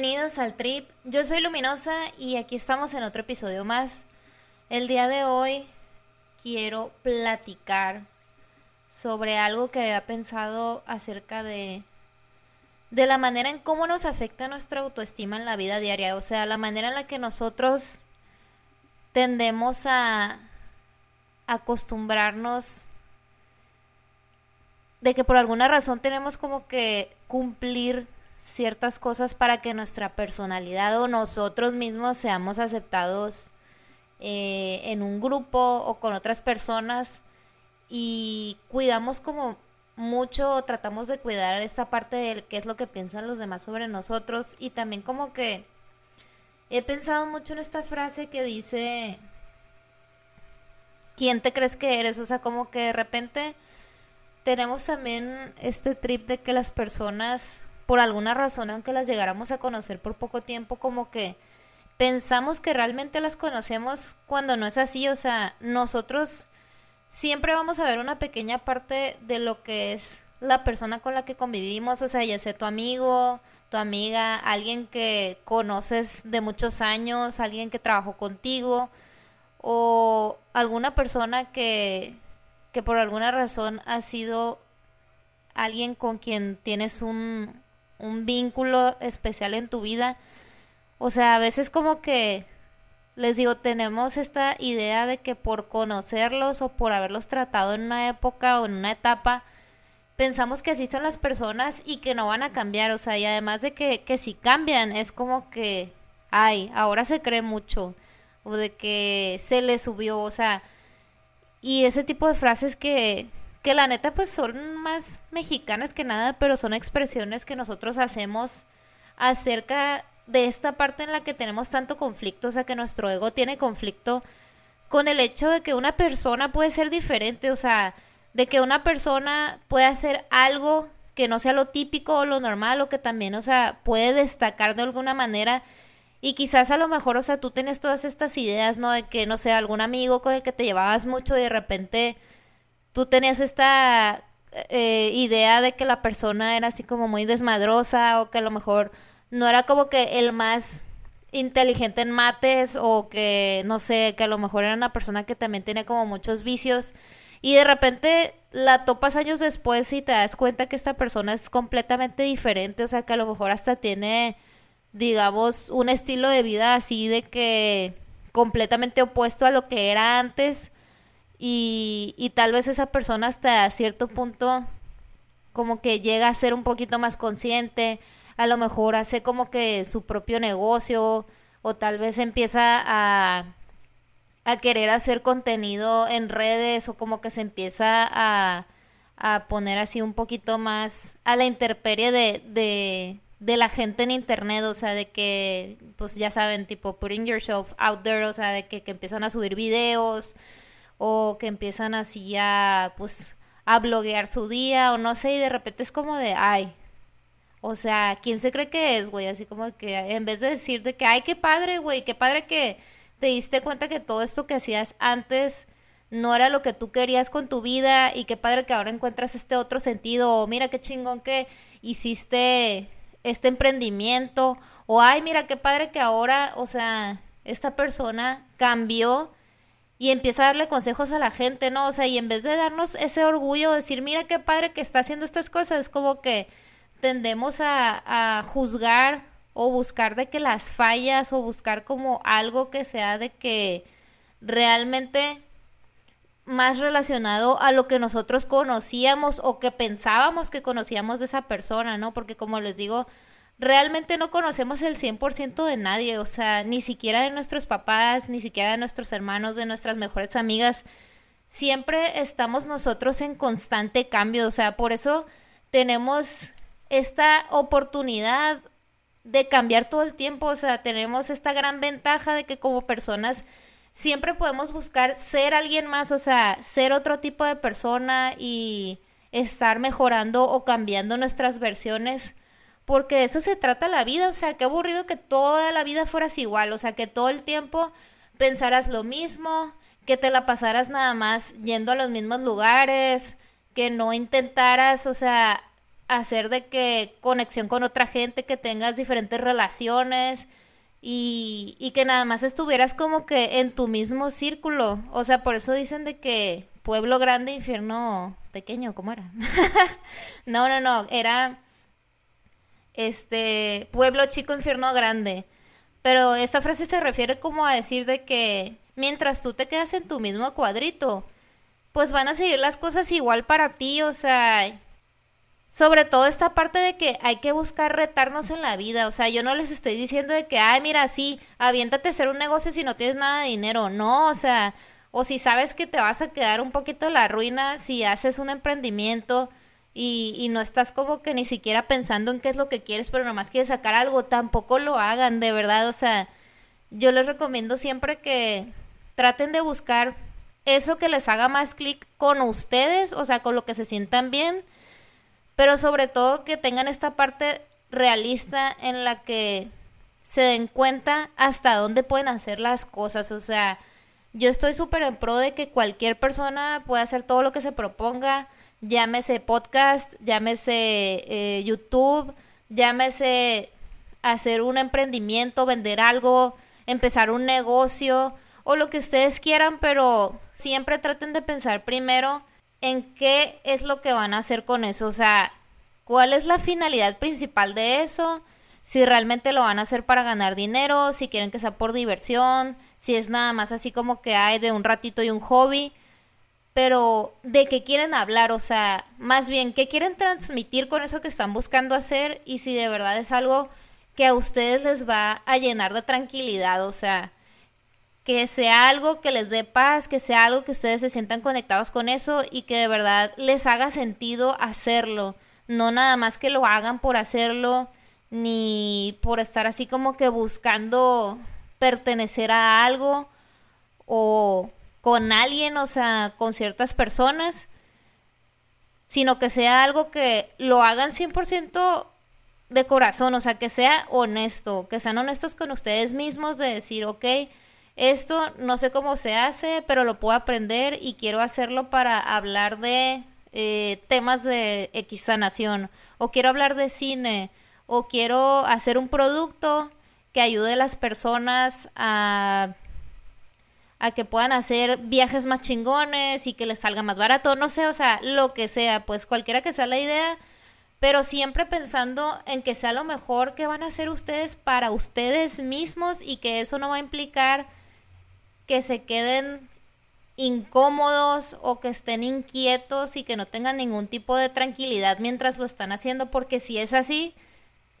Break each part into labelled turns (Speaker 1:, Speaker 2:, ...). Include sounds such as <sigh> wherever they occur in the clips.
Speaker 1: Bienvenidos al Trip. Yo soy Luminosa y aquí estamos en otro episodio más. El día de hoy quiero platicar sobre algo que había pensado acerca de de la manera en cómo nos afecta nuestra autoestima en la vida diaria, o sea, la manera en la que nosotros tendemos a acostumbrarnos de que por alguna razón tenemos como que cumplir ciertas cosas para que nuestra personalidad o nosotros mismos seamos aceptados eh, en un grupo o con otras personas. Y cuidamos como mucho, tratamos de cuidar esta parte de qué es lo que piensan los demás sobre nosotros. Y también como que he pensado mucho en esta frase que dice, ¿quién te crees que eres? O sea, como que de repente tenemos también este trip de que las personas, por alguna razón, aunque las llegáramos a conocer por poco tiempo, como que pensamos que realmente las conocemos cuando no es así, o sea, nosotros siempre vamos a ver una pequeña parte de lo que es la persona con la que convivimos, o sea, ya sea tu amigo, tu amiga, alguien que conoces de muchos años, alguien que trabajó contigo, o alguna persona que, que por alguna razón ha sido alguien con quien tienes un, un vínculo especial en tu vida. O sea, a veces como que les digo, tenemos esta idea de que por conocerlos o por haberlos tratado en una época o en una etapa, pensamos que así son las personas y que no van a cambiar, o sea, y además de que, que si cambian, es como que, ay, ahora se cree mucho, o de que se le subió, o sea, y ese tipo de frases que, que la neta pues son más mexicanas que nada, pero son expresiones que nosotros hacemos acerca de esta parte en la que tenemos tanto conflicto, o sea, que nuestro ego tiene conflicto con el hecho de que una persona puede ser diferente, o sea, de que una persona puede hacer algo que no sea lo típico o lo normal o que también, o sea, puede destacar de alguna manera y quizás a lo mejor, o sea, tú tienes todas estas ideas, ¿no? De que, no sé, algún amigo con el que te llevabas mucho y de repente tú tenías esta eh, idea de que la persona era así como muy desmadrosa o que a lo mejor no era como que el más inteligente en mates o que no sé, que a lo mejor era una persona que también tiene como muchos vicios y de repente la topas años después y te das cuenta que esta persona es completamente diferente, o sea, que a lo mejor hasta tiene digamos un estilo de vida así de que completamente opuesto a lo que era antes y, y tal vez esa persona hasta cierto punto como que llega a ser un poquito más consciente, a lo mejor hace como que su propio negocio o tal vez empieza a, a querer hacer contenido en redes o como que se empieza a, a poner así un poquito más a la interperie de, de, de la gente en internet, o sea, de que, pues ya saben, tipo, putting yourself out there, o sea, de que, que empiezan a subir videos o que empiezan así a, pues, a bloguear su día o no sé, y de repente es como de, ay, o sea, ¿quién se cree que es, güey? Así como que en vez de decir de que, ay, qué padre, güey, qué padre que te diste cuenta que todo esto que hacías antes no era lo que tú querías con tu vida y qué padre que ahora encuentras este otro sentido, o mira qué chingón que hiciste este emprendimiento, o ay, mira qué padre que ahora, o sea, esta persona cambió y empieza a darle consejos a la gente, ¿no? O sea, y en vez de darnos ese orgullo, decir, mira qué padre que está haciendo estas cosas, es como que tendemos a, a juzgar o buscar de que las fallas o buscar como algo que sea de que realmente más relacionado a lo que nosotros conocíamos o que pensábamos que conocíamos de esa persona, ¿no? Porque como les digo, realmente no conocemos el 100% de nadie, o sea, ni siquiera de nuestros papás, ni siquiera de nuestros hermanos, de nuestras mejores amigas. Siempre estamos nosotros en constante cambio, o sea, por eso tenemos esta oportunidad de cambiar todo el tiempo, o sea, tenemos esta gran ventaja de que como personas siempre podemos buscar ser alguien más, o sea, ser otro tipo de persona y estar mejorando o cambiando nuestras versiones, porque de eso se trata la vida, o sea, qué aburrido que toda la vida fueras igual, o sea, que todo el tiempo pensaras lo mismo, que te la pasaras nada más yendo a los mismos lugares, que no intentaras, o sea, hacer de que conexión con otra gente, que tengas diferentes relaciones y, y que nada más estuvieras como que en tu mismo círculo. O sea, por eso dicen de que pueblo grande, infierno pequeño, ¿cómo era? <laughs> no, no, no, era este pueblo chico, infierno grande. Pero esta frase se refiere como a decir de que mientras tú te quedas en tu mismo cuadrito, pues van a seguir las cosas igual para ti, o sea, sobre todo esta parte de que hay que buscar retarnos en la vida, o sea, yo no les estoy diciendo de que, ay, mira, sí, aviéntate a hacer un negocio si no tienes nada de dinero, no, o sea, o si sabes que te vas a quedar un poquito en la ruina si haces un emprendimiento y, y no estás como que ni siquiera pensando en qué es lo que quieres, pero nomás quieres sacar algo, tampoco lo hagan, de verdad, o sea, yo les recomiendo siempre que traten de buscar eso que les haga más clic con ustedes, o sea, con lo que se sientan bien, pero sobre todo que tengan esta parte realista en la que se den cuenta hasta dónde pueden hacer las cosas, o sea, yo estoy súper en pro de que cualquier persona pueda hacer todo lo que se proponga, llámese podcast, llámese eh, YouTube, llámese hacer un emprendimiento, vender algo, empezar un negocio, o lo que ustedes quieran, pero siempre traten de pensar primero en qué es lo que van a hacer con eso, o sea, cuál es la finalidad principal de eso, si realmente lo van a hacer para ganar dinero, si quieren que sea por diversión, si es nada más así como que hay de un ratito y un hobby, pero de qué quieren hablar, o sea, más bien qué quieren transmitir con eso que están buscando hacer y si de verdad es algo que a ustedes les va a llenar de tranquilidad, o sea, que sea algo que les dé paz, que sea algo que ustedes se sientan conectados con eso y que de verdad les haga sentido hacerlo. No nada más que lo hagan por hacerlo, ni por estar así como que buscando pertenecer a algo o con alguien, o sea, con ciertas personas, sino que sea algo que lo hagan 100% de corazón, o sea, que sea honesto, que sean honestos con ustedes mismos de decir, ok, esto no sé cómo se hace, pero lo puedo aprender y quiero hacerlo para hablar de eh, temas de X sanación, o quiero hablar de cine, o quiero hacer un producto que ayude a las personas a, a que puedan hacer viajes más chingones y que les salga más barato, no sé, o sea, lo que sea, pues cualquiera que sea la idea, pero siempre pensando en que sea lo mejor que van a hacer ustedes para ustedes mismos y que eso no va a implicar que se queden incómodos o que estén inquietos y que no tengan ningún tipo de tranquilidad mientras lo están haciendo, porque si es así,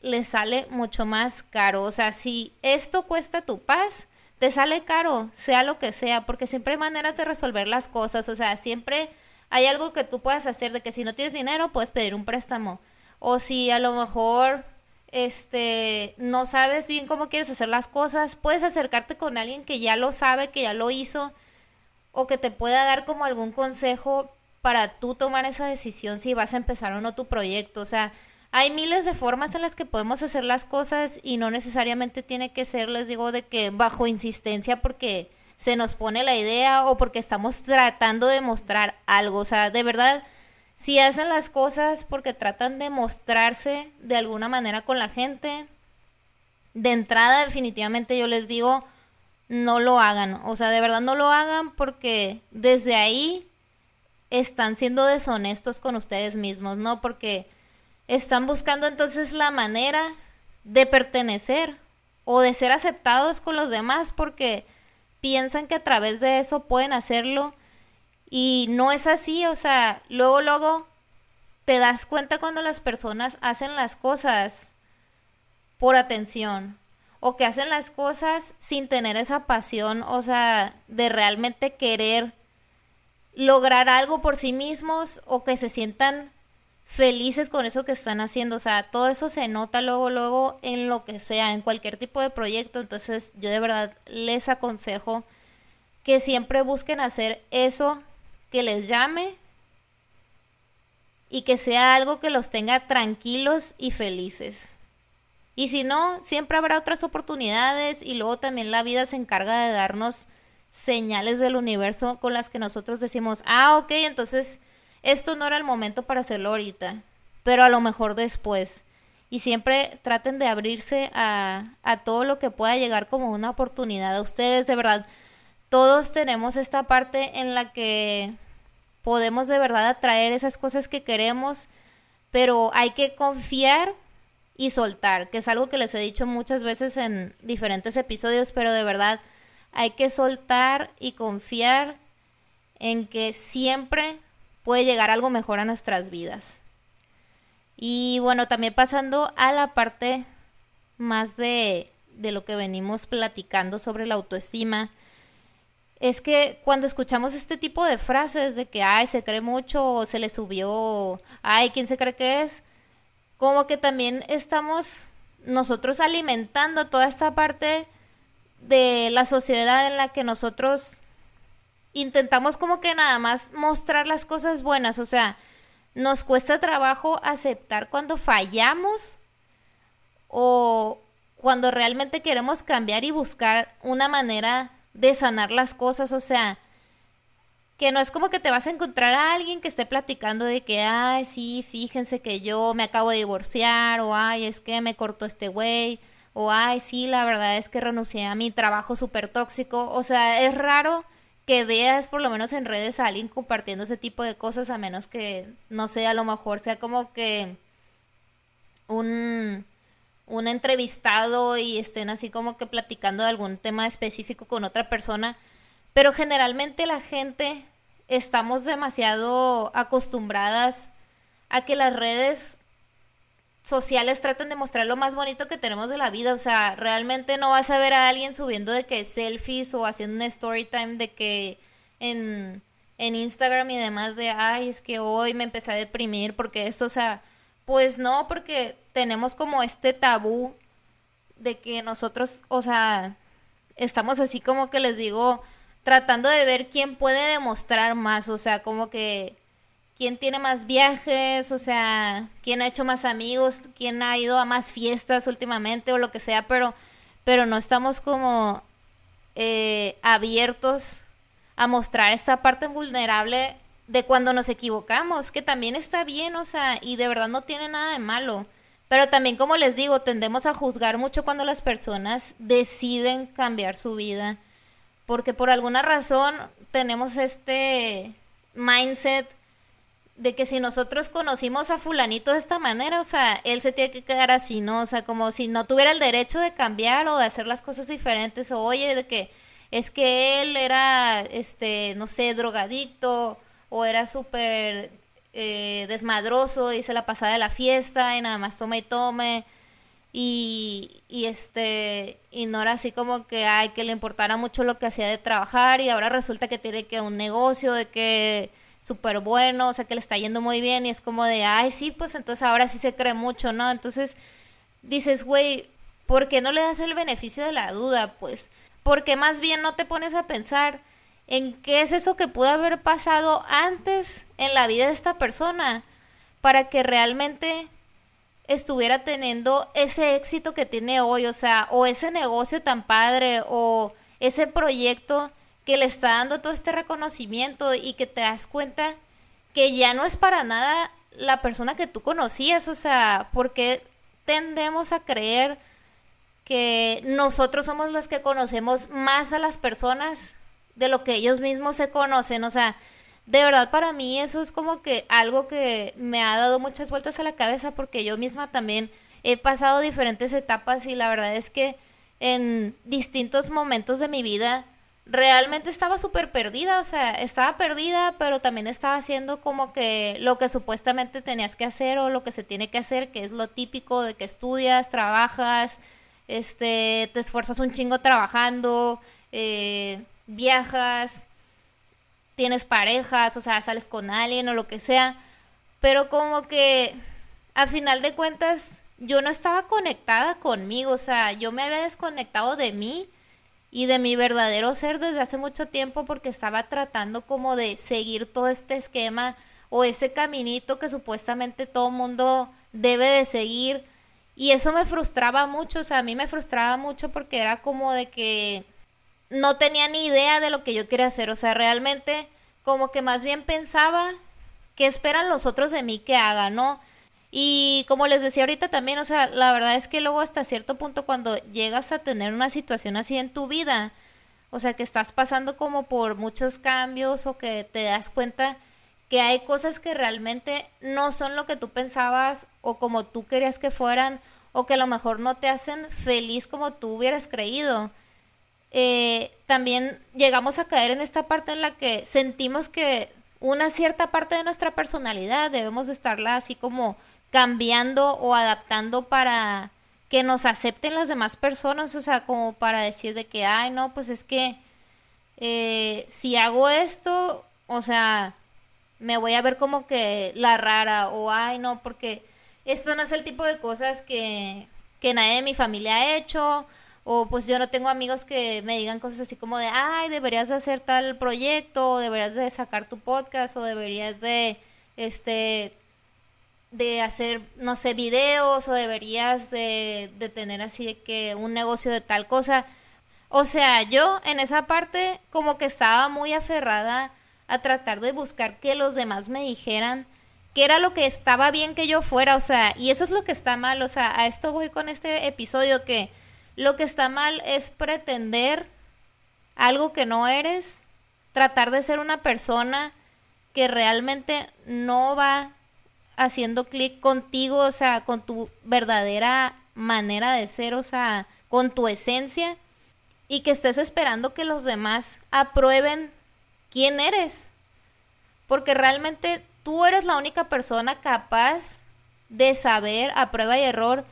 Speaker 1: les sale mucho más caro. O sea, si esto cuesta tu paz, te sale caro, sea lo que sea, porque siempre hay maneras de resolver las cosas. O sea, siempre hay algo que tú puedas hacer de que si no tienes dinero, puedes pedir un préstamo. O si a lo mejor este, no sabes bien cómo quieres hacer las cosas, puedes acercarte con alguien que ya lo sabe, que ya lo hizo, o que te pueda dar como algún consejo para tú tomar esa decisión si vas a empezar o no tu proyecto. O sea, hay miles de formas en las que podemos hacer las cosas y no necesariamente tiene que ser, les digo, de que bajo insistencia porque se nos pone la idea o porque estamos tratando de mostrar algo. O sea, de verdad si hacen las cosas porque tratan de mostrarse de alguna manera con la gente, de entrada definitivamente yo les digo, no lo hagan. O sea, de verdad no lo hagan porque desde ahí están siendo deshonestos con ustedes mismos, ¿no? Porque están buscando entonces la manera de pertenecer o de ser aceptados con los demás porque piensan que a través de eso pueden hacerlo y no es así, o sea, luego, luego te das cuenta cuando las personas hacen las cosas por atención o que hacen las cosas sin tener esa pasión, o sea, de realmente querer lograr algo por sí mismos o que se sientan felices con eso que están haciendo. O sea, todo eso se nota luego, luego en lo que sea, en cualquier tipo de proyecto. Entonces, yo de verdad les aconsejo que siempre busquen hacer eso que les llame y que sea algo que los tenga tranquilos y felices. Y si no, siempre habrá otras oportunidades y luego también la vida se encarga de darnos señales del universo con las que nosotros decimos, ah, ok, entonces esto no era el momento para hacerlo ahorita, pero a lo mejor después. Y siempre traten de abrirse a, a todo lo que pueda llegar como una oportunidad a ustedes, de verdad. Todos tenemos esta parte en la que podemos de verdad atraer esas cosas que queremos, pero hay que confiar y soltar, que es algo que les he dicho muchas veces en diferentes episodios, pero de verdad hay que soltar y confiar en que siempre puede llegar algo mejor a nuestras vidas. Y bueno, también pasando a la parte más de, de lo que venimos platicando sobre la autoestima, es que cuando escuchamos este tipo de frases de que, ay, se cree mucho o se le subió, ay, ¿quién se cree que es? Como que también estamos nosotros alimentando toda esta parte de la sociedad en la que nosotros intentamos como que nada más mostrar las cosas buenas, o sea, nos cuesta trabajo aceptar cuando fallamos o cuando realmente queremos cambiar y buscar una manera de sanar las cosas, o sea, que no es como que te vas a encontrar a alguien que esté platicando de que, ay, sí, fíjense que yo me acabo de divorciar, o ay, es que me cortó este güey, o ay, sí, la verdad es que renuncié a mi trabajo súper tóxico, o sea, es raro que veas por lo menos en redes a alguien compartiendo ese tipo de cosas, a menos que, no sé, a lo mejor sea como que un, un entrevistado y estén así como que platicando de algún tema específico con otra persona, pero generalmente la gente estamos demasiado acostumbradas a que las redes sociales tratan de mostrar lo más bonito que tenemos de la vida. O sea, realmente no vas a ver a alguien subiendo de que selfies o haciendo un story time de que en, en Instagram y demás de, ay, es que hoy me empecé a deprimir porque esto, o sea, pues no, porque tenemos como este tabú de que nosotros, o sea, estamos así como que les digo, tratando de ver quién puede demostrar más, o sea, como que quién tiene más viajes, o sea, quién ha hecho más amigos, quién ha ido a más fiestas últimamente o lo que sea, pero, pero no estamos como eh, abiertos a mostrar esta parte vulnerable de cuando nos equivocamos, que también está bien, o sea, y de verdad no tiene nada de malo. Pero también, como les digo, tendemos a juzgar mucho cuando las personas deciden cambiar su vida, porque por alguna razón tenemos este mindset de que si nosotros conocimos a fulanito de esta manera, o sea, él se tiene que quedar así, ¿no? O sea, como si no tuviera el derecho de cambiar o de hacer las cosas diferentes, o oye, de que es que él era, este, no sé, drogadicto, o era súper eh, desmadroso y se la pasaba de la fiesta y nada más tome y tome. Y, y este, y no era así como que, ay, que le importara mucho lo que hacía de trabajar y ahora resulta que tiene que un negocio de que súper bueno, o sea, que le está yendo muy bien y es como de, ay, sí, pues entonces ahora sí se cree mucho, ¿no? Entonces dices, güey, ¿por qué no le das el beneficio de la duda? Pues, porque más bien no te pones a pensar en qué es eso que pudo haber pasado antes en la vida de esta persona para que realmente estuviera teniendo ese éxito que tiene hoy, o sea, o ese negocio tan padre, o ese proyecto que le está dando todo este reconocimiento y que te das cuenta que ya no es para nada la persona que tú conocías, o sea, porque tendemos a creer que nosotros somos los que conocemos más a las personas de lo que ellos mismos se conocen, o sea, de verdad para mí eso es como que algo que me ha dado muchas vueltas a la cabeza porque yo misma también he pasado diferentes etapas y la verdad es que en distintos momentos de mi vida realmente estaba súper perdida, o sea, estaba perdida, pero también estaba haciendo como que lo que supuestamente tenías que hacer o lo que se tiene que hacer, que es lo típico de que estudias, trabajas, este, te esfuerzas un chingo trabajando, eh, viajas, tienes parejas, o sea, sales con alguien o lo que sea, pero como que a final de cuentas yo no estaba conectada conmigo, o sea, yo me había desconectado de mí y de mi verdadero ser desde hace mucho tiempo porque estaba tratando como de seguir todo este esquema o ese caminito que supuestamente todo mundo debe de seguir y eso me frustraba mucho, o sea, a mí me frustraba mucho porque era como de que no tenía ni idea de lo que yo quería hacer, o sea, realmente como que más bien pensaba qué esperan los otros de mí que haga, ¿no? Y como les decía ahorita también, o sea, la verdad es que luego hasta cierto punto cuando llegas a tener una situación así en tu vida, o sea, que estás pasando como por muchos cambios o que te das cuenta que hay cosas que realmente no son lo que tú pensabas o como tú querías que fueran o que a lo mejor no te hacen feliz como tú hubieras creído. Eh, también llegamos a caer en esta parte en la que sentimos que una cierta parte de nuestra personalidad debemos de estarla así como cambiando o adaptando para que nos acepten las demás personas, o sea, como para decir de que, ay, no, pues es que eh, si hago esto, o sea, me voy a ver como que la rara, o ay, no, porque esto no es el tipo de cosas que, que nadie de mi familia ha hecho, o pues yo no tengo amigos que me digan cosas así como de, ay, deberías de hacer tal proyecto, o deberías de sacar tu podcast, o deberías de, este, de hacer, no sé, videos o deberías de, de tener así que un negocio de tal cosa. O sea, yo en esa parte como que estaba muy aferrada a tratar de buscar que los demás me dijeran que era lo que estaba bien que yo fuera, o sea, y eso es lo que está mal, o sea, a esto voy con este episodio que lo que está mal es pretender algo que no eres, tratar de ser una persona que realmente no va haciendo clic contigo, o sea, con tu verdadera manera de ser, o sea, con tu esencia, y que estés esperando que los demás aprueben quién eres. Porque realmente tú eres la única persona capaz de saber a prueba y error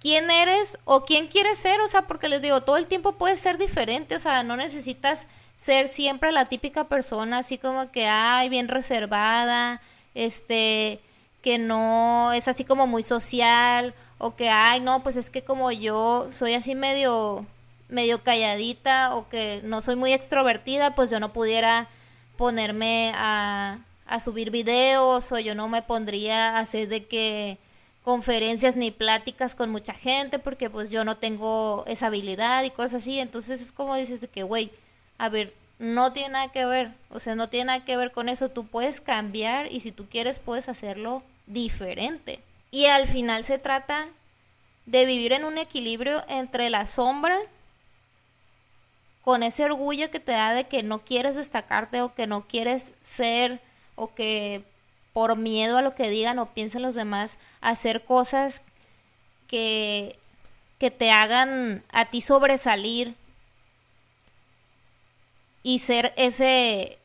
Speaker 1: quién eres o quién quieres ser, o sea, porque les digo, todo el tiempo puedes ser diferente, o sea, no necesitas ser siempre la típica persona así como que, ay, bien reservada, este, que no es así como muy social o que, ay, no, pues es que como yo soy así medio, medio calladita o que no soy muy extrovertida, pues yo no pudiera ponerme a, a subir videos o yo no me pondría a hacer de que conferencias ni pláticas con mucha gente porque pues yo no tengo esa habilidad y cosas así. Entonces es como dices de que, güey, a ver, no tiene nada que ver, o sea, no tiene nada que ver con eso, tú puedes cambiar y si tú quieres puedes hacerlo diferente. Y al final se trata de vivir en un equilibrio entre la sombra con ese orgullo que te da de que no quieres destacarte o que no quieres ser o que por miedo a lo que digan o piensen los demás, hacer cosas que, que te hagan a ti sobresalir y ser ese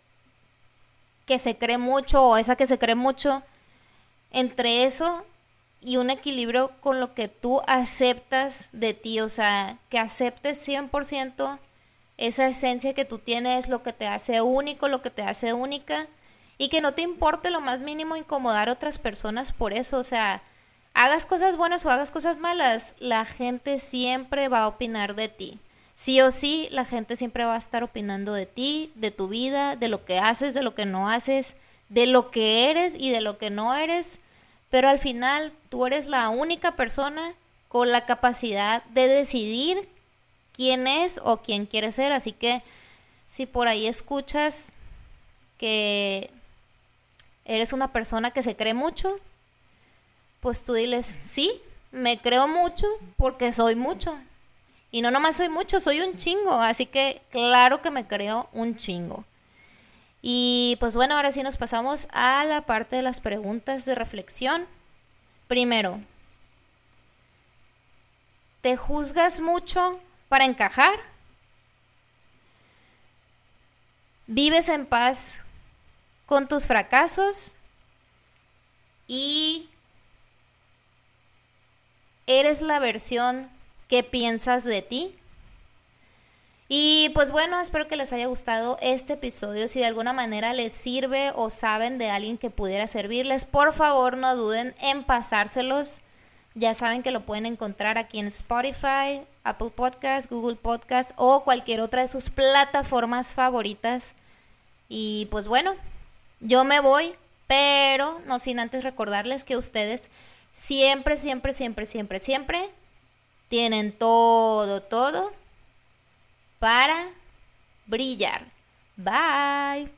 Speaker 1: que se cree mucho o esa que se cree mucho, entre eso y un equilibrio con lo que tú aceptas de ti, o sea, que aceptes 100% esa esencia que tú tienes, lo que te hace único, lo que te hace única, y que no te importe lo más mínimo incomodar a otras personas por eso, o sea, hagas cosas buenas o hagas cosas malas, la gente siempre va a opinar de ti sí o sí la gente siempre va a estar opinando de ti, de tu vida, de lo que haces, de lo que no haces, de lo que eres y de lo que no eres, pero al final tú eres la única persona con la capacidad de decidir quién es o quién quieres ser, así que si por ahí escuchas que eres una persona que se cree mucho, pues tú diles, sí, me creo mucho porque soy mucho. Y no nomás soy mucho, soy un chingo. Así que claro que me creo un chingo. Y pues bueno, ahora sí nos pasamos a la parte de las preguntas de reflexión. Primero, ¿te juzgas mucho para encajar? ¿Vives en paz con tus fracasos? ¿Y eres la versión ¿Qué piensas de ti? Y pues bueno, espero que les haya gustado este episodio. Si de alguna manera les sirve o saben de alguien que pudiera servirles, por favor no duden en pasárselos. Ya saben que lo pueden encontrar aquí en Spotify, Apple Podcast, Google Podcast o cualquier otra de sus plataformas favoritas. Y pues bueno, yo me voy, pero no sin antes recordarles que ustedes siempre, siempre, siempre, siempre, siempre tienen todo, todo para brillar. Bye.